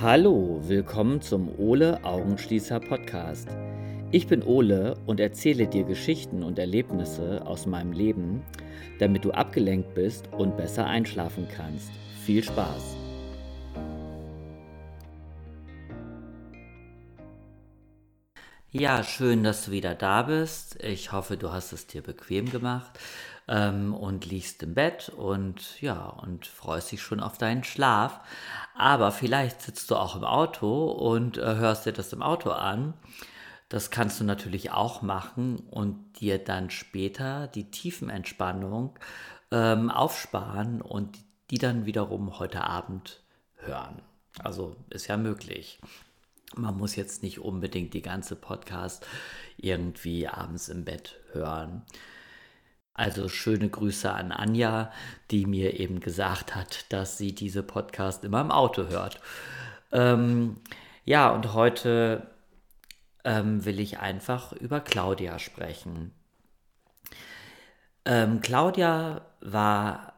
Hallo, willkommen zum Ole Augenschließer Podcast. Ich bin Ole und erzähle dir Geschichten und Erlebnisse aus meinem Leben, damit du abgelenkt bist und besser einschlafen kannst. Viel Spaß! Ja, schön, dass du wieder da bist. Ich hoffe, du hast es dir bequem gemacht ähm, und liegst im Bett und ja, und freust dich schon auf deinen Schlaf. Aber vielleicht sitzt du auch im Auto und äh, hörst dir das im Auto an. Das kannst du natürlich auch machen und dir dann später die Tiefenentspannung ähm, aufsparen und die dann wiederum heute Abend hören. Also ist ja möglich. Man muss jetzt nicht unbedingt die ganze Podcast irgendwie abends im Bett hören. Also schöne Grüße an Anja, die mir eben gesagt hat, dass sie diese Podcast immer im Auto hört. Ähm, ja, und heute ähm, will ich einfach über Claudia sprechen. Ähm, Claudia war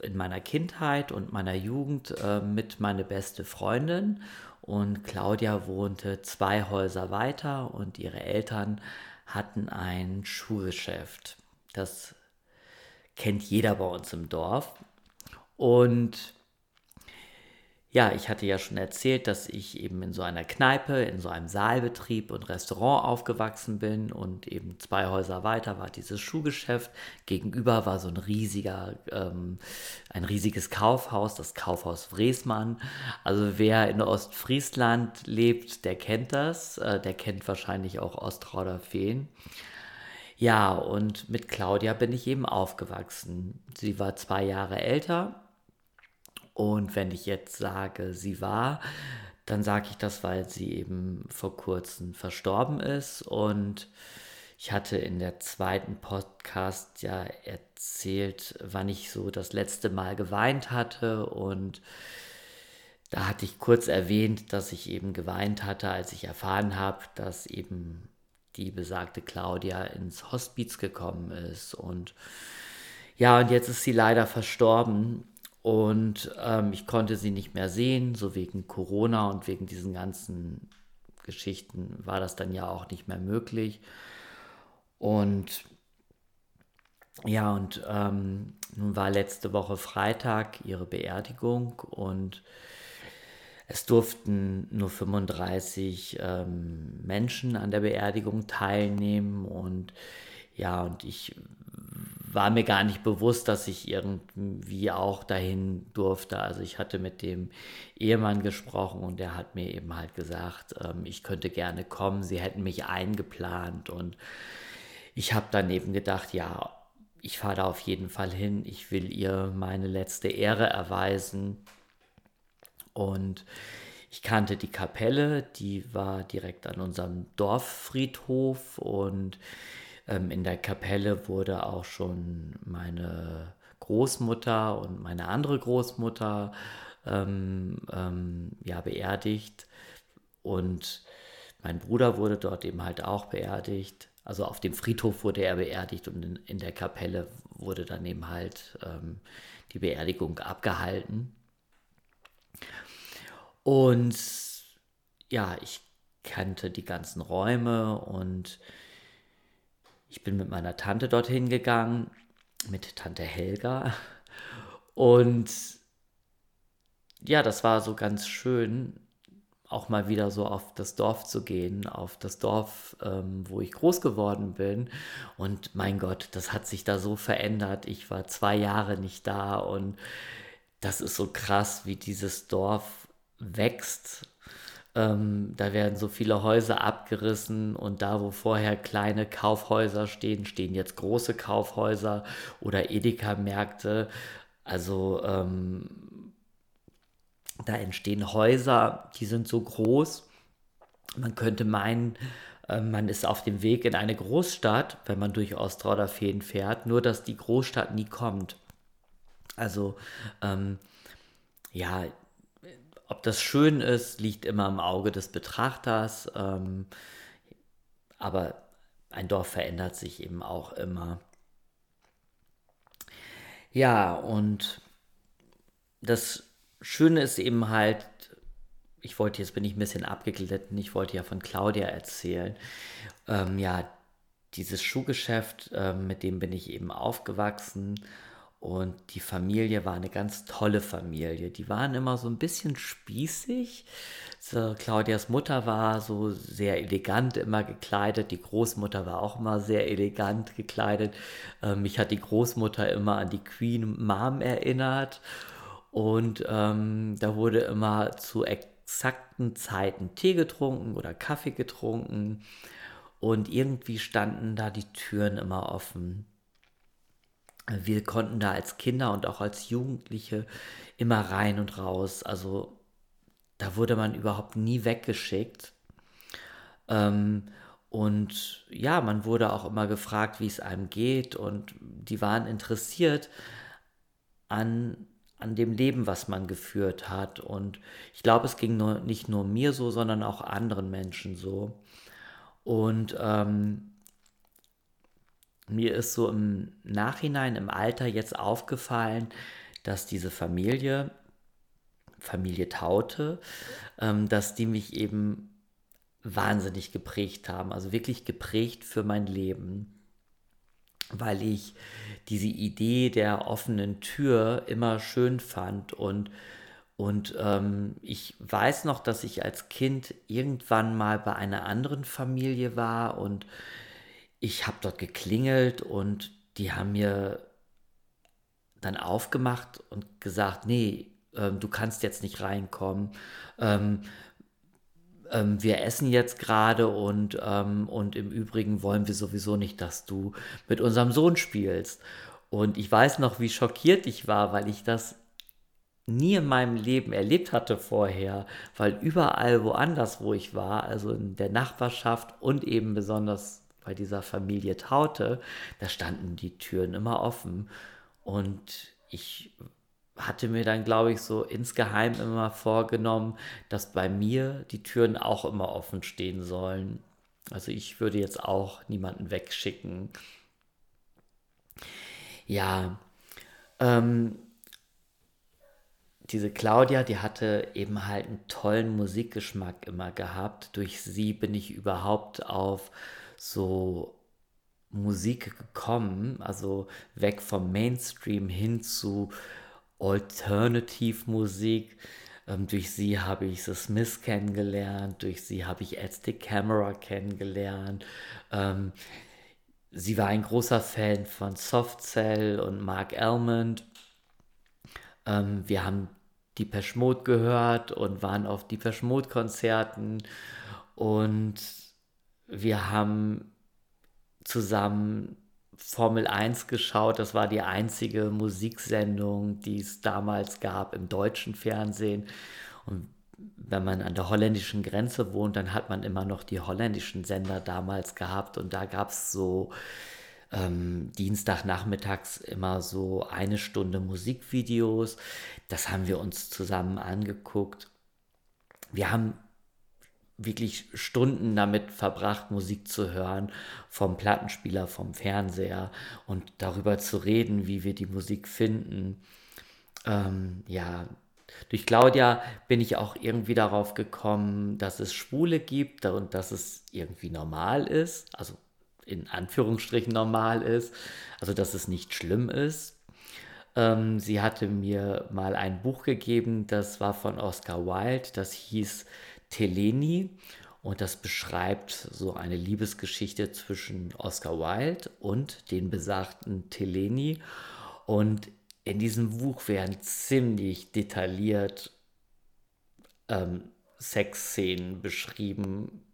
in meiner Kindheit und meiner Jugend äh, mit meine beste Freundin und Claudia wohnte zwei Häuser weiter und ihre Eltern hatten ein Schuhgeschäft. Das kennt jeder bei uns im Dorf. Und ja, ich hatte ja schon erzählt, dass ich eben in so einer Kneipe, in so einem Saalbetrieb und Restaurant aufgewachsen bin und eben zwei Häuser weiter war dieses Schuhgeschäft. Gegenüber war so ein riesiger, ähm, ein riesiges Kaufhaus, das Kaufhaus Wresmann. Also wer in Ostfriesland lebt, der kennt das. Äh, der kennt wahrscheinlich auch Ostrauder-Feen. Ja, und mit Claudia bin ich eben aufgewachsen. Sie war zwei Jahre älter. Und wenn ich jetzt sage, sie war, dann sage ich das, weil sie eben vor kurzem verstorben ist. Und ich hatte in der zweiten Podcast ja erzählt, wann ich so das letzte Mal geweint hatte. Und da hatte ich kurz erwähnt, dass ich eben geweint hatte, als ich erfahren habe, dass eben die besagte Claudia ins Hospiz gekommen ist. Und ja, und jetzt ist sie leider verstorben. Und ähm, ich konnte sie nicht mehr sehen, so wegen Corona und wegen diesen ganzen Geschichten war das dann ja auch nicht mehr möglich. Und ja, und ähm, nun war letzte Woche Freitag ihre Beerdigung und es durften nur 35 ähm, Menschen an der Beerdigung teilnehmen und ja, und ich war mir gar nicht bewusst, dass ich irgendwie auch dahin durfte. Also ich hatte mit dem Ehemann gesprochen und der hat mir eben halt gesagt, ähm, ich könnte gerne kommen, sie hätten mich eingeplant und ich habe dann eben gedacht, ja, ich fahre da auf jeden Fall hin, ich will ihr meine letzte Ehre erweisen und ich kannte die Kapelle, die war direkt an unserem Dorffriedhof und ähm, in der Kapelle wurde auch schon meine Großmutter und meine andere Großmutter ähm, ähm, ja, beerdigt und mein Bruder wurde dort eben halt auch beerdigt. Also auf dem Friedhof wurde er beerdigt und in, in der Kapelle wurde dann eben halt ähm, die Beerdigung abgehalten. Und ja, ich kannte die ganzen Räume und ich bin mit meiner Tante dorthin gegangen, mit Tante Helga. Und ja, das war so ganz schön, auch mal wieder so auf das Dorf zu gehen, auf das Dorf, ähm, wo ich groß geworden bin. Und mein Gott, das hat sich da so verändert. Ich war zwei Jahre nicht da und das ist so krass, wie dieses Dorf wächst. Ähm, da werden so viele Häuser abgerissen und da, wo vorher kleine Kaufhäuser stehen, stehen jetzt große Kaufhäuser oder Edeka-Märkte. Also ähm, da entstehen Häuser, die sind so groß. Man könnte meinen, äh, man ist auf dem Weg in eine Großstadt, wenn man durch Ostrauderfehn fährt, nur dass die Großstadt nie kommt. Also ähm, ja, ob das schön ist, liegt immer im Auge des Betrachters. Ähm, aber ein Dorf verändert sich eben auch immer. Ja, und das Schöne ist eben halt, ich wollte, jetzt bin ich ein bisschen abgeglitten, ich wollte ja von Claudia erzählen. Ähm, ja, dieses Schuhgeschäft, äh, mit dem bin ich eben aufgewachsen und die Familie war eine ganz tolle Familie. Die waren immer so ein bisschen spießig. So, Claudias Mutter war so sehr elegant immer gekleidet. Die Großmutter war auch immer sehr elegant gekleidet. Äh, mich hat die Großmutter immer an die Queen Mom erinnert. Und ähm, da wurde immer zu exakten Zeiten Tee getrunken oder Kaffee getrunken. Und irgendwie standen da die Türen immer offen. Wir konnten da als Kinder und auch als Jugendliche immer rein und raus. Also da wurde man überhaupt nie weggeschickt. Ähm, und ja, man wurde auch immer gefragt, wie es einem geht. Und die waren interessiert an, an dem Leben, was man geführt hat. Und ich glaube, es ging nur, nicht nur mir so, sondern auch anderen Menschen so. Und ähm, mir ist so im Nachhinein, im Alter jetzt aufgefallen, dass diese Familie, Familie Taute, ähm, dass die mich eben wahnsinnig geprägt haben, also wirklich geprägt für mein Leben, weil ich diese Idee der offenen Tür immer schön fand und und ähm, ich weiß noch, dass ich als Kind irgendwann mal bei einer anderen Familie war und ich habe dort geklingelt und die haben mir dann aufgemacht und gesagt, nee, ähm, du kannst jetzt nicht reinkommen. Ähm, ähm, wir essen jetzt gerade und, ähm, und im Übrigen wollen wir sowieso nicht, dass du mit unserem Sohn spielst. Und ich weiß noch, wie schockiert ich war, weil ich das nie in meinem Leben erlebt hatte vorher, weil überall woanders, wo ich war, also in der Nachbarschaft und eben besonders bei dieser Familie Taute, da standen die Türen immer offen und ich hatte mir dann, glaube ich, so insgeheim immer vorgenommen, dass bei mir die Türen auch immer offen stehen sollen. Also ich würde jetzt auch niemanden wegschicken. Ja, ähm, diese Claudia, die hatte eben halt einen tollen Musikgeschmack immer gehabt. Durch sie bin ich überhaupt auf so Musik gekommen, also weg vom Mainstream hin zu Alternative-Musik. Ähm, durch sie habe ich The Smiths kennengelernt, durch sie habe ich Ed the Camera kennengelernt. Ähm, sie war ein großer Fan von Soft Cell und Mark Almond. Ähm, wir haben Depeche Mode gehört und waren auf Depeche Mode Konzerten und wir haben zusammen Formel 1 geschaut. Das war die einzige Musiksendung, die es damals gab im deutschen Fernsehen. Und wenn man an der holländischen Grenze wohnt, dann hat man immer noch die holländischen Sender damals gehabt. Und da gab es so ähm, Dienstagnachmittags immer so eine Stunde Musikvideos. Das haben wir uns zusammen angeguckt. Wir haben wirklich Stunden damit verbracht, Musik zu hören, vom Plattenspieler, vom Fernseher und darüber zu reden, wie wir die Musik finden. Ähm, ja, durch Claudia bin ich auch irgendwie darauf gekommen, dass es Schwule gibt und dass es irgendwie normal ist. Also in Anführungsstrichen normal ist, also dass es nicht schlimm ist. Ähm, sie hatte mir mal ein Buch gegeben, das war von Oscar Wilde, das hieß Teleni und das beschreibt so eine Liebesgeschichte zwischen Oscar Wilde und den besagten Teleni. Und in diesem Buch werden ziemlich detailliert ähm, Sexszenen beschrieben,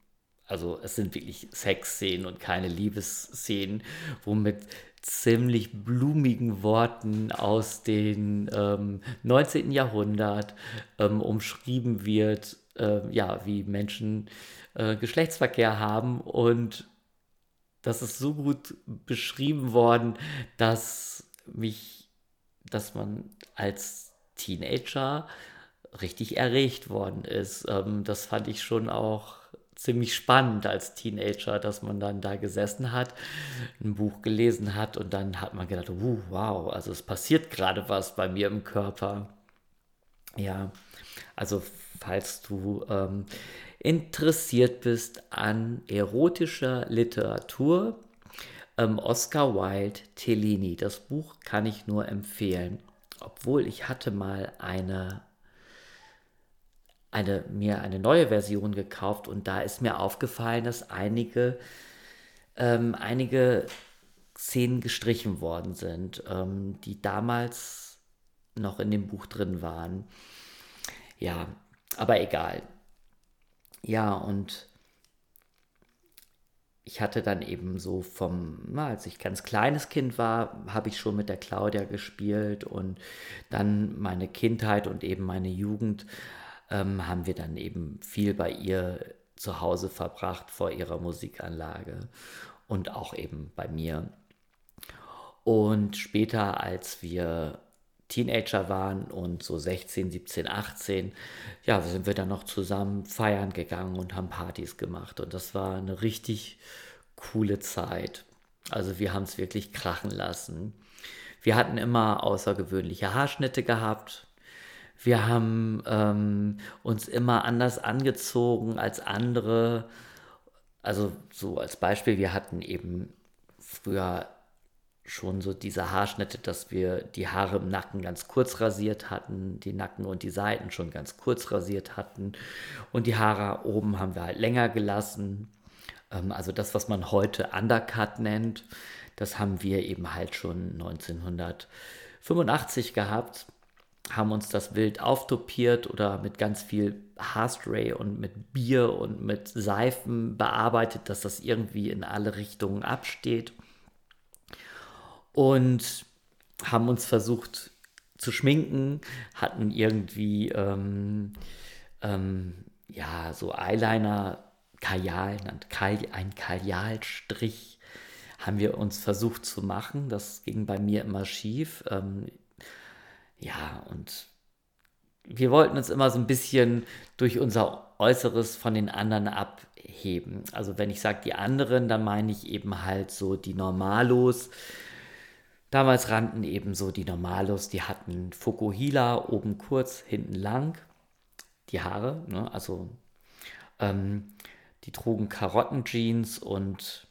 also es sind wirklich Sexszenen und keine Liebesszenen, wo mit ziemlich blumigen Worten aus dem ähm, 19. Jahrhundert ähm, umschrieben wird, äh, ja, wie Menschen äh, Geschlechtsverkehr haben und das ist so gut beschrieben worden, dass mich, dass man als Teenager richtig erregt worden ist. Ähm, das fand ich schon auch ziemlich spannend als Teenager, dass man dann da gesessen hat, ein Buch gelesen hat und dann hat man gedacht, uh, wow, also es passiert gerade was bei mir im Körper. Ja, also falls du ähm, interessiert bist an erotischer Literatur. Ähm, Oscar Wilde Tellini. Das Buch kann ich nur empfehlen. Obwohl ich hatte mal eine, eine, mir eine neue Version gekauft und da ist mir aufgefallen, dass einige, ähm, einige Szenen gestrichen worden sind, ähm, die damals noch in dem Buch drin waren. Ja, aber egal. Ja, und ich hatte dann eben so vom, na, als ich ganz kleines Kind war, habe ich schon mit der Claudia gespielt und dann meine Kindheit und eben meine Jugend ähm, haben wir dann eben viel bei ihr zu Hause verbracht vor ihrer Musikanlage und auch eben bei mir. Und später, als wir Teenager waren und so 16, 17, 18, ja, sind wir dann noch zusammen feiern gegangen und haben Partys gemacht. Und das war eine richtig coole Zeit. Also wir haben es wirklich krachen lassen. Wir hatten immer außergewöhnliche Haarschnitte gehabt. Wir haben ähm, uns immer anders angezogen als andere. Also so als Beispiel, wir hatten eben früher schon so diese Haarschnitte, dass wir die Haare im Nacken ganz kurz rasiert hatten, die Nacken und die Seiten schon ganz kurz rasiert hatten und die Haare oben haben wir halt länger gelassen. Ähm, also das, was man heute Undercut nennt, das haben wir eben halt schon 1985 gehabt, haben uns das wild auftopiert oder mit ganz viel Haarspray und mit Bier und mit Seifen bearbeitet, dass das irgendwie in alle Richtungen absteht und haben uns versucht zu schminken, hatten irgendwie ähm, ähm, ja so Eyeliner, Kajal, ein Kajalstrich haben wir uns versucht zu machen. Das ging bei mir immer schief. Ähm, ja, und wir wollten uns immer so ein bisschen durch unser Äußeres von den anderen abheben. Also wenn ich sage die anderen, dann meine ich eben halt so die Normalos, Damals rannten ebenso die Normalos, die hatten Fukuhila oben kurz, hinten lang, die Haare, ne? also ähm, die trugen Karottenjeans und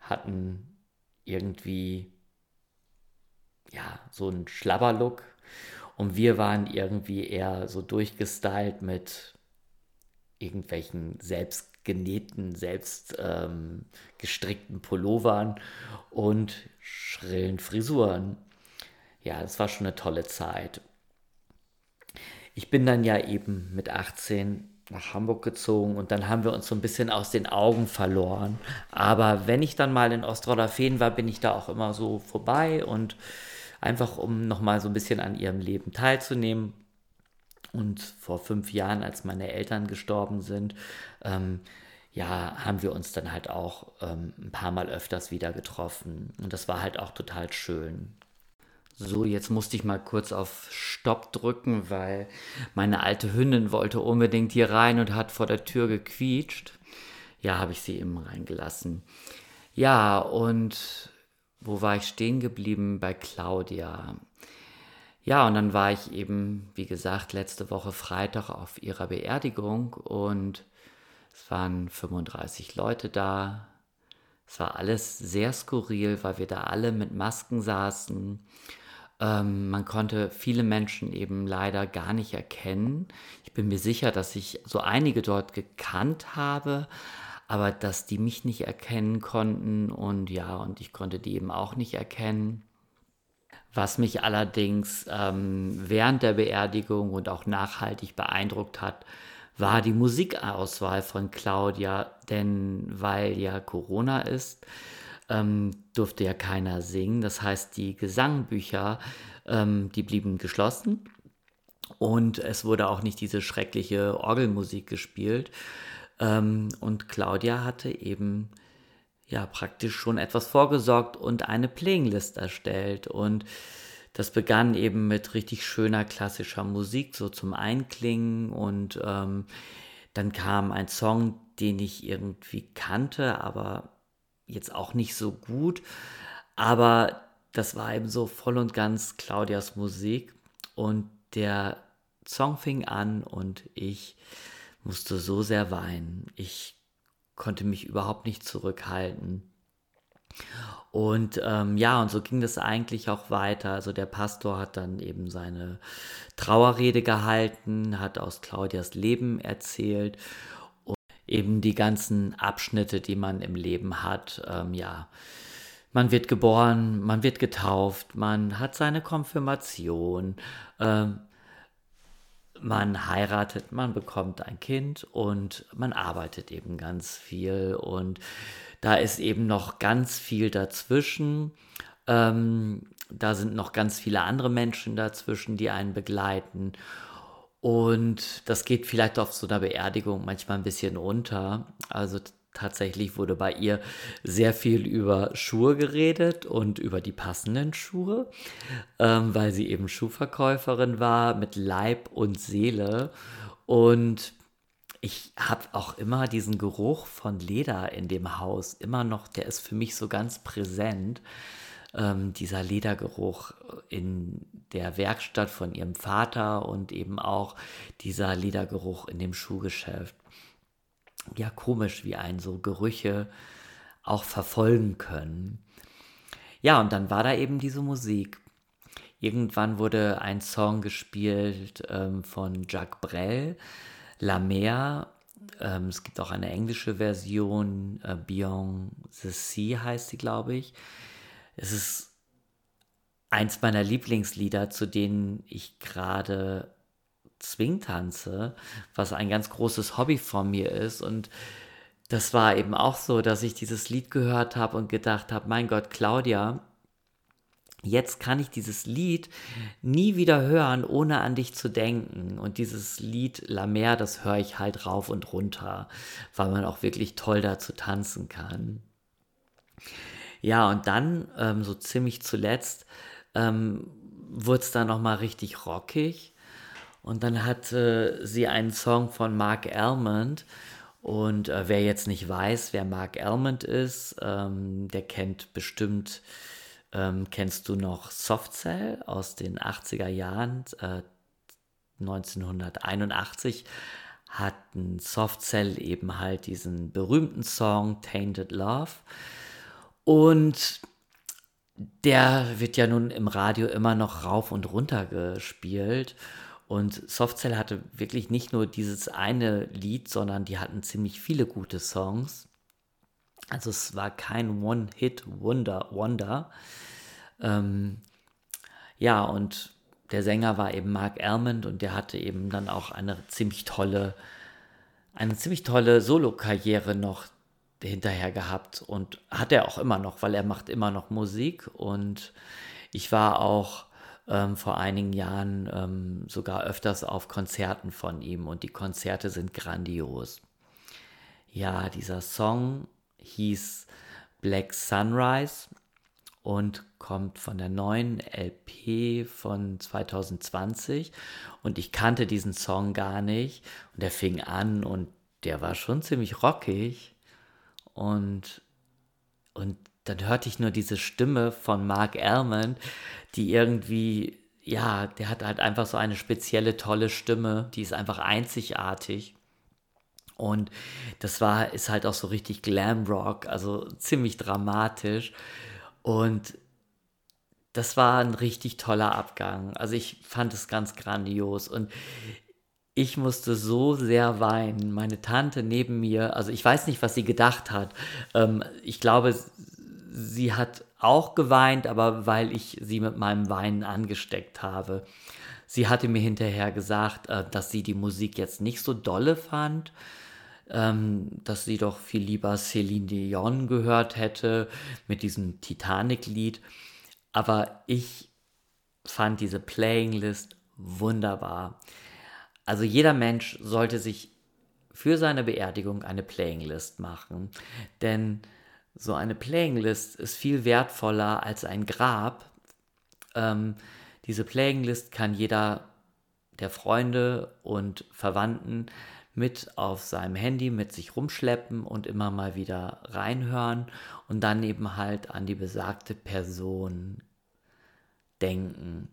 hatten irgendwie ja so einen Schlabberlook und wir waren irgendwie eher so durchgestylt mit irgendwelchen selbst genähten, selbst ähm, gestrickten Pullovern und schrillen Frisuren. Ja, das war schon eine tolle Zeit. Ich bin dann ja eben mit 18 nach Hamburg gezogen und dann haben wir uns so ein bisschen aus den Augen verloren. Aber wenn ich dann mal in Ostrodderfehn war, bin ich da auch immer so vorbei und einfach um nochmal so ein bisschen an ihrem Leben teilzunehmen. Und vor fünf Jahren, als meine Eltern gestorben sind, ähm, ja, haben wir uns dann halt auch ähm, ein paar Mal öfters wieder getroffen. Und das war halt auch total schön. So, jetzt musste ich mal kurz auf Stopp drücken, weil meine alte Hündin wollte unbedingt hier rein und hat vor der Tür gequietscht. Ja, habe ich sie eben reingelassen. Ja, und wo war ich stehen geblieben? Bei Claudia. Ja, und dann war ich eben, wie gesagt, letzte Woche Freitag auf ihrer Beerdigung und es waren 35 Leute da. Es war alles sehr skurril, weil wir da alle mit Masken saßen. Ähm, man konnte viele Menschen eben leider gar nicht erkennen. Ich bin mir sicher, dass ich so einige dort gekannt habe, aber dass die mich nicht erkennen konnten und ja, und ich konnte die eben auch nicht erkennen. Was mich allerdings ähm, während der Beerdigung und auch nachhaltig beeindruckt hat, war die Musikauswahl von Claudia, denn weil ja Corona ist, ähm, durfte ja keiner singen. Das heißt, die Gesangbücher, ähm, die blieben geschlossen und es wurde auch nicht diese schreckliche Orgelmusik gespielt. Ähm, und Claudia hatte eben ja praktisch schon etwas vorgesorgt und eine Playlist erstellt und das begann eben mit richtig schöner klassischer Musik, so zum Einklingen und ähm, dann kam ein Song, den ich irgendwie kannte, aber jetzt auch nicht so gut. Aber das war eben so voll und ganz Claudias Musik und der Song fing an und ich musste so sehr weinen. Ich konnte mich überhaupt nicht zurückhalten. Und ähm, ja, und so ging das eigentlich auch weiter. Also der Pastor hat dann eben seine Trauerrede gehalten, hat aus Claudias Leben erzählt und eben die ganzen Abschnitte, die man im Leben hat. Ähm, ja, man wird geboren, man wird getauft, man hat seine Konfirmation, ähm, man heiratet, man bekommt ein Kind und man arbeitet eben ganz viel und da ist eben noch ganz viel dazwischen. Ähm, da sind noch ganz viele andere Menschen dazwischen, die einen begleiten. Und das geht vielleicht auf so einer Beerdigung manchmal ein bisschen unter. Also tatsächlich wurde bei ihr sehr viel über Schuhe geredet und über die passenden Schuhe, ähm, weil sie eben Schuhverkäuferin war mit Leib und Seele. Und ich habe auch immer diesen Geruch von Leder in dem Haus, immer noch, der ist für mich so ganz präsent. Ähm, dieser Ledergeruch in der Werkstatt von ihrem Vater und eben auch dieser Ledergeruch in dem Schuhgeschäft. Ja, komisch, wie einen so Gerüche auch verfolgen können. Ja, und dann war da eben diese Musik. Irgendwann wurde ein Song gespielt ähm, von Jacques Brel, La Mer. Ähm, es gibt auch eine englische Version, äh, Beyond the Sea heißt sie, glaube ich. Es ist eins meiner Lieblingslieder, zu denen ich gerade Zwingtanze, was ein ganz großes Hobby von mir ist. Und das war eben auch so, dass ich dieses Lied gehört habe und gedacht habe, mein Gott, Claudia, jetzt kann ich dieses Lied nie wieder hören, ohne an dich zu denken. Und dieses Lied La Mer, das höre ich halt rauf und runter, weil man auch wirklich toll dazu tanzen kann. Ja, und dann, ähm, so ziemlich zuletzt, ähm, wurde es dann nochmal richtig rockig. Und dann hatte sie einen Song von Mark Almond. Und äh, wer jetzt nicht weiß, wer Mark Almond ist, ähm, der kennt bestimmt ähm, kennst du noch Softcell aus den 80er Jahren? Äh, 1981 hatten Softcell eben halt diesen berühmten Song Tainted Love. Und der wird ja nun im Radio immer noch rauf und runter gespielt. Und Softcell hatte wirklich nicht nur dieses eine Lied, sondern die hatten ziemlich viele gute Songs. Also es war kein One-Hit-Wonder. Wonder. Ähm, ja, und der Sänger war eben Mark Almond und der hatte eben dann auch eine ziemlich tolle, eine ziemlich tolle Solo-Karriere noch hinterher gehabt und hat er auch immer noch, weil er macht immer noch Musik und ich war auch ähm, vor einigen Jahren ähm, sogar öfters auf Konzerten von ihm und die Konzerte sind grandios. Ja, dieser Song hieß Black Sunrise und kommt von der neuen LP von 2020 und ich kannte diesen Song gar nicht. Und der fing an und der war schon ziemlich rockig. Und und dann hörte ich nur diese Stimme von Mark Almond, die irgendwie ja, der hat halt einfach so eine spezielle tolle Stimme, die ist einfach einzigartig. Und das war, ist halt auch so richtig Glam Rock, also ziemlich dramatisch. Und das war ein richtig toller Abgang. Also ich fand es ganz grandios und ich musste so sehr weinen. Meine Tante neben mir, also ich weiß nicht, was sie gedacht hat. Ähm, ich glaube, sie hat auch geweint, aber weil ich sie mit meinem Weinen angesteckt habe. Sie hatte mir hinterher gesagt, äh, dass sie die Musik jetzt nicht so dolle fand, ähm, dass sie doch viel lieber Celine Dion gehört hätte mit diesem Titanic-Lied. Aber ich fand diese Playing List wunderbar. Also jeder Mensch sollte sich für seine Beerdigung eine Playing List machen, denn so eine Playing List ist viel wertvoller als ein Grab. Ähm, diese Playing List kann jeder der Freunde und Verwandten mit auf seinem Handy mit sich rumschleppen und immer mal wieder reinhören und dann eben halt an die besagte Person denken.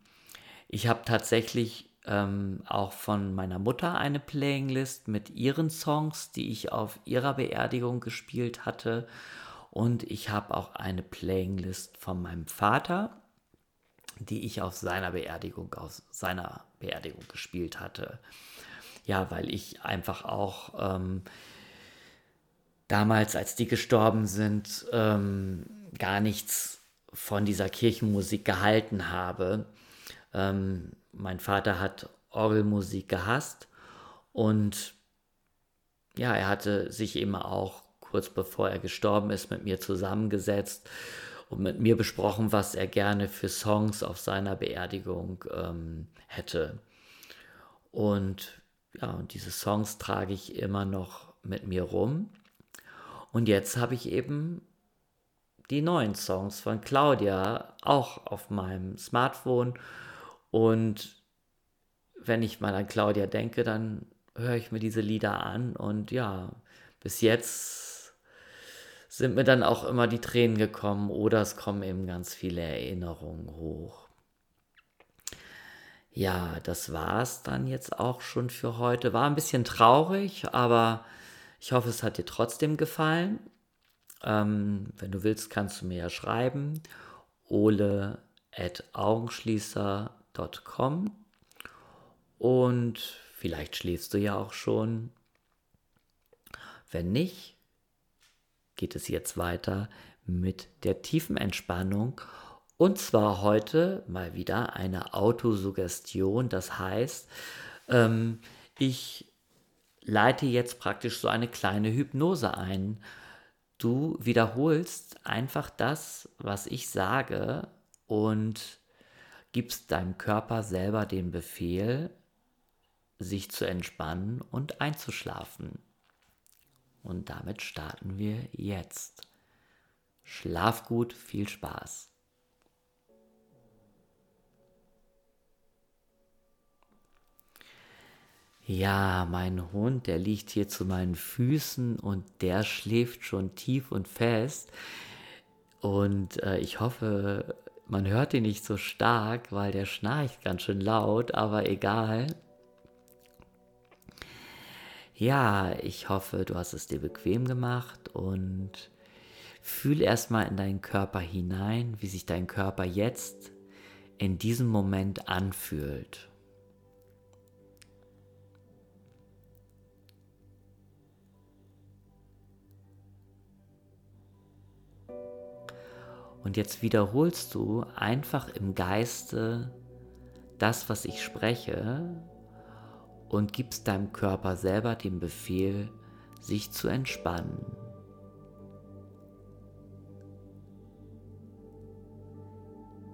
Ich habe tatsächlich ähm, auch von meiner Mutter eine Playlist mit ihren Songs, die ich auf ihrer Beerdigung gespielt hatte. Und ich habe auch eine Playlist von meinem Vater, die ich auf seiner Beerdigung, auf seiner Beerdigung gespielt hatte. Ja, weil ich einfach auch ähm, damals, als die gestorben sind, ähm, gar nichts von dieser Kirchenmusik gehalten habe. Ähm, mein Vater hat Orgelmusik gehasst und ja, er hatte sich eben auch kurz bevor er gestorben ist mit mir zusammengesetzt und mit mir besprochen, was er gerne für Songs auf seiner Beerdigung ähm, hätte. Und ja, und diese Songs trage ich immer noch mit mir rum. Und jetzt habe ich eben die neuen Songs von Claudia auch auf meinem Smartphone. Und wenn ich mal an Claudia denke, dann höre ich mir diese Lieder an. Und ja, bis jetzt sind mir dann auch immer die Tränen gekommen oder es kommen eben ganz viele Erinnerungen hoch. Ja, das war es dann jetzt auch schon für heute. War ein bisschen traurig, aber ich hoffe, es hat dir trotzdem gefallen. Ähm, wenn du willst, kannst du mir ja schreiben. ole at augenschließer.com und vielleicht schläfst du ja auch schon. Wenn nicht, geht es jetzt weiter mit der tiefen Entspannung. Und zwar heute mal wieder eine Autosuggestion. Das heißt, ähm, ich leite jetzt praktisch so eine kleine Hypnose ein. Du wiederholst einfach das, was ich sage und gibst deinem Körper selber den Befehl, sich zu entspannen und einzuschlafen. Und damit starten wir jetzt. Schlaf gut, viel Spaß. Ja, mein Hund, der liegt hier zu meinen Füßen und der schläft schon tief und fest. Und äh, ich hoffe, man hört ihn nicht so stark, weil der schnarcht ganz schön laut, aber egal. Ja, ich hoffe, du hast es dir bequem gemacht und fühl erstmal in deinen Körper hinein, wie sich dein Körper jetzt in diesem Moment anfühlt. Und jetzt wiederholst du einfach im Geiste das, was ich spreche und gibst deinem Körper selber den Befehl, sich zu entspannen.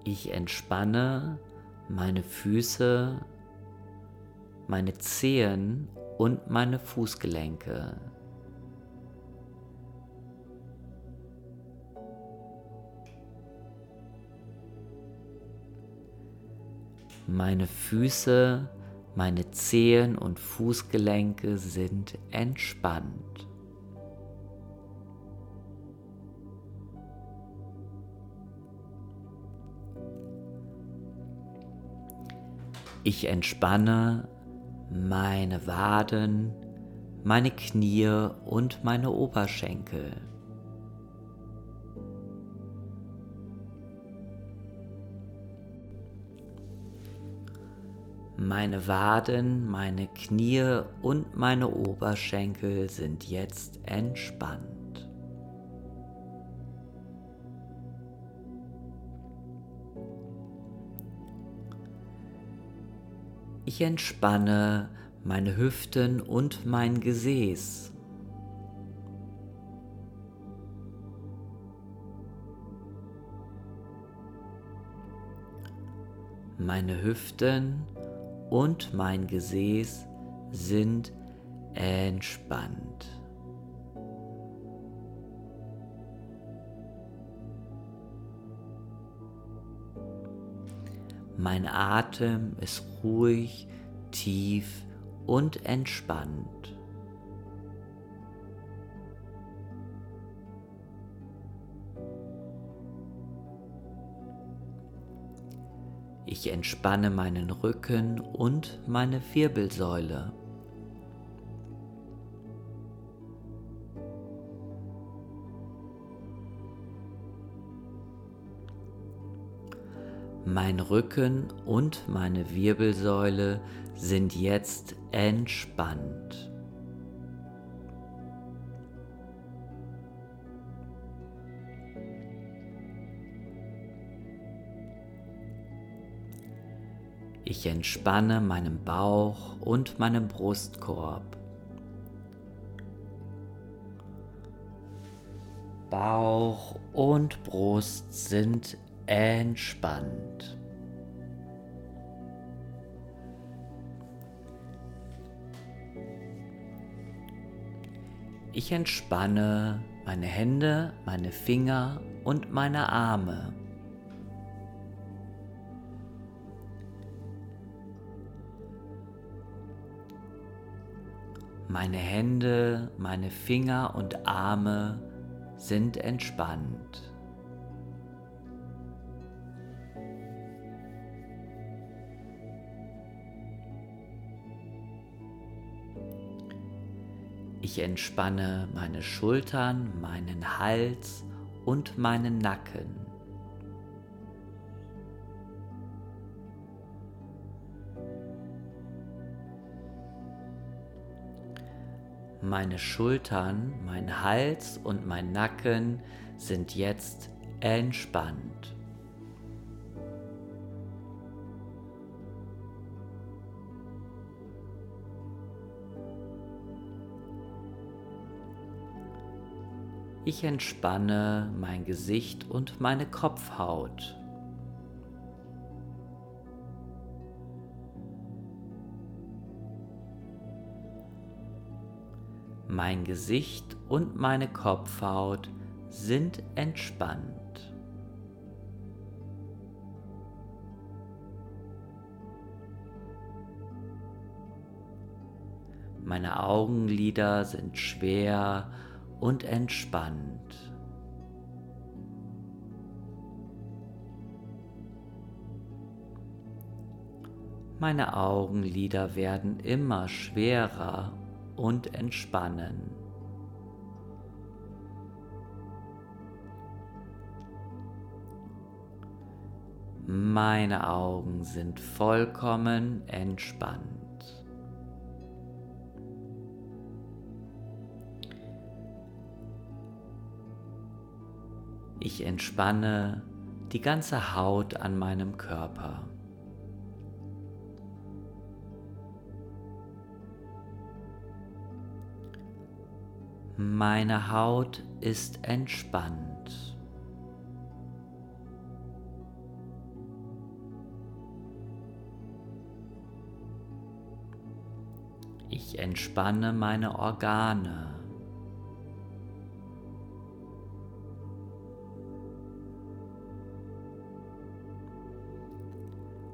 Ich entspanne meine Füße, meine Zehen und meine Fußgelenke. Meine Füße, meine Zehen und Fußgelenke sind entspannt. Ich entspanne meine Waden, meine Knie und meine Oberschenkel. Meine Waden, meine Knie und meine Oberschenkel sind jetzt entspannt. Ich entspanne meine Hüften und mein Gesäß. Meine Hüften und mein Gesäß sind entspannt. Mein Atem ist ruhig, tief und entspannt. Ich entspanne meinen Rücken und meine Wirbelsäule. Mein Rücken und meine Wirbelsäule sind jetzt entspannt. Ich entspanne meinen Bauch und meinen Brustkorb. Bauch und Brust sind entspannt. Ich entspanne meine Hände, meine Finger und meine Arme. Meine Hände, meine Finger und Arme sind entspannt. Ich entspanne meine Schultern, meinen Hals und meinen Nacken. Meine Schultern, mein Hals und mein Nacken sind jetzt entspannt. Ich entspanne mein Gesicht und meine Kopfhaut. Mein Gesicht und meine Kopfhaut sind entspannt. Meine Augenlider sind schwer und entspannt. Meine Augenlider werden immer schwerer und entspannen. Meine Augen sind vollkommen entspannt. Ich entspanne die ganze Haut an meinem Körper. Meine Haut ist entspannt. Ich entspanne meine Organe.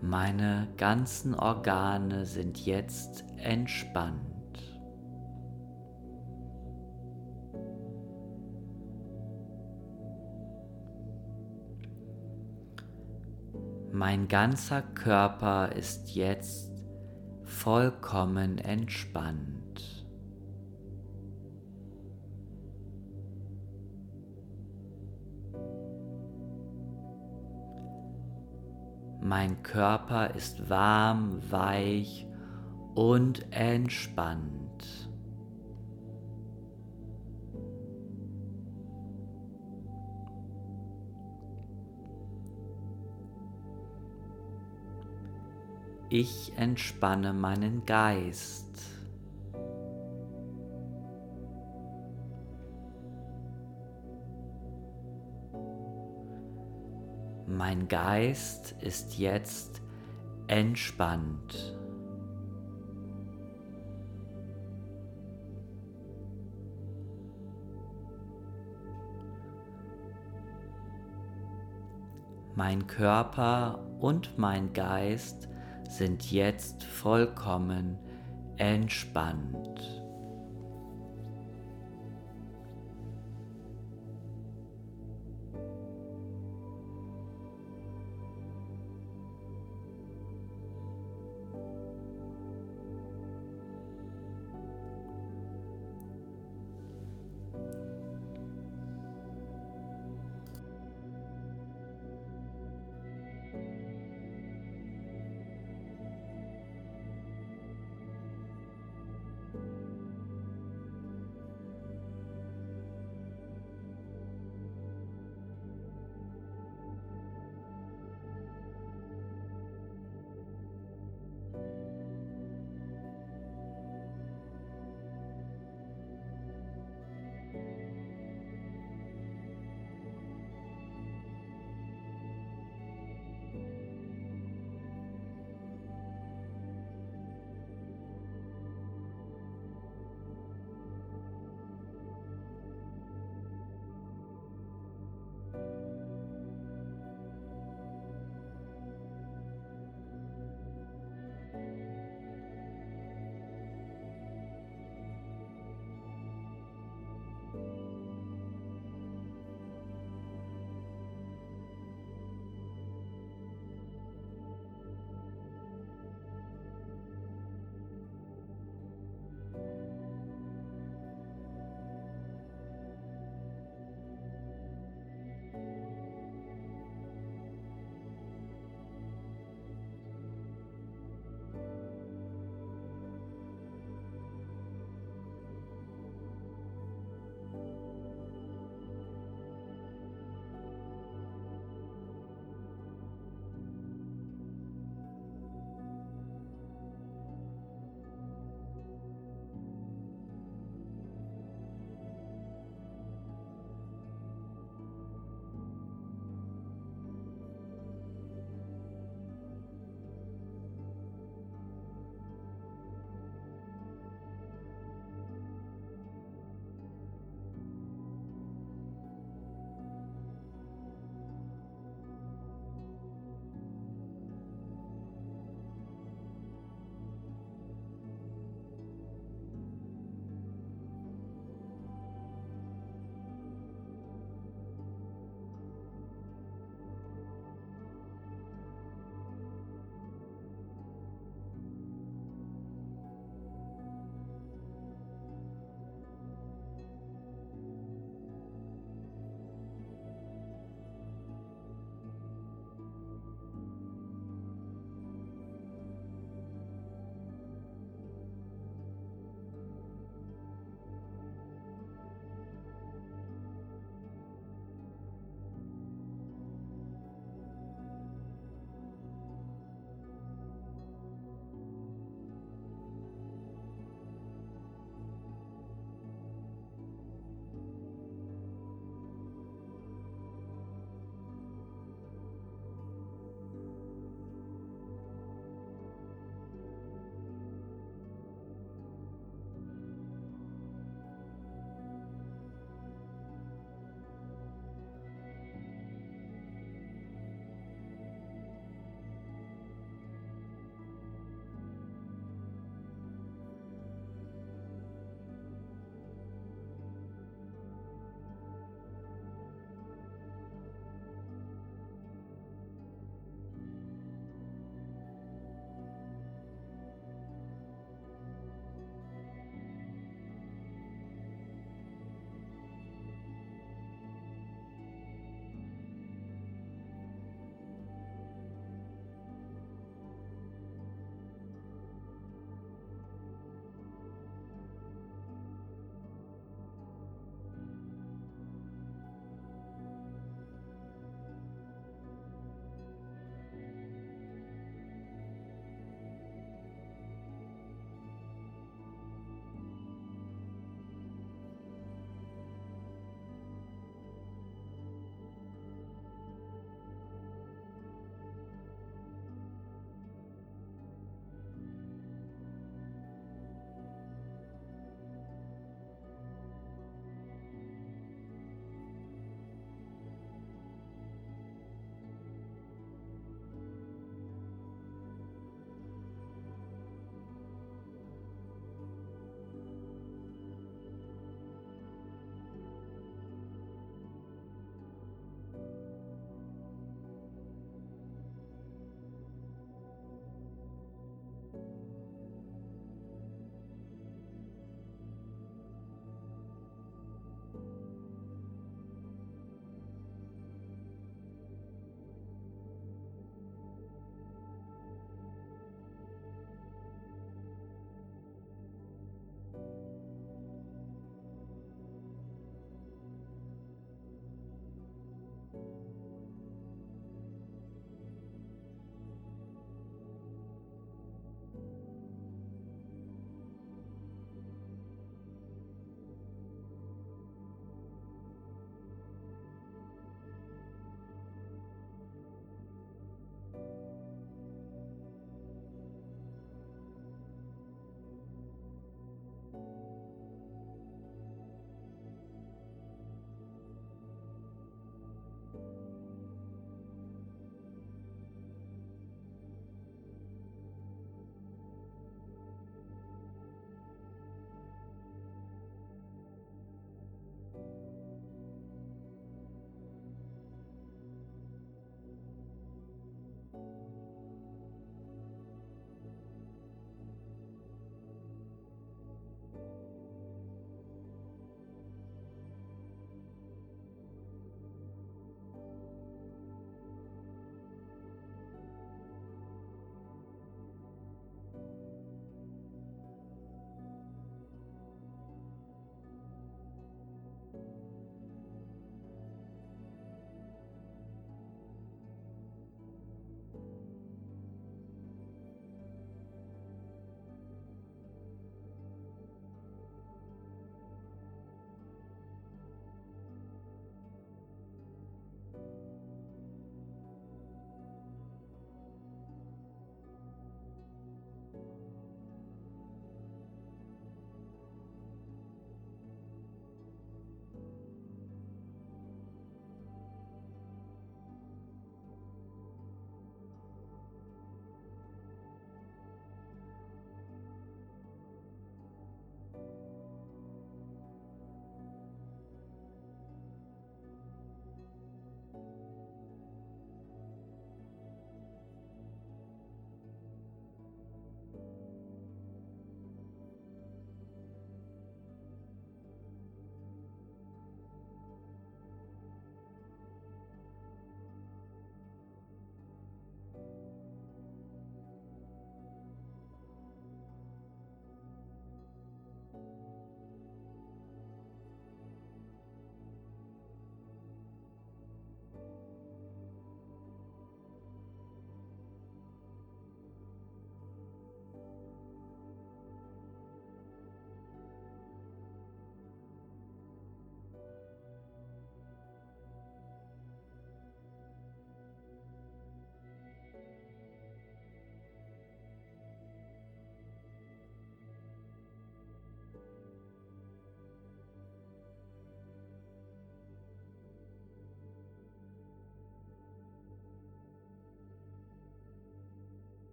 Meine ganzen Organe sind jetzt entspannt. Mein ganzer Körper ist jetzt vollkommen entspannt. Mein Körper ist warm, weich und entspannt. Ich entspanne meinen Geist. Mein Geist ist jetzt entspannt. Mein Körper und mein Geist sind jetzt vollkommen entspannt.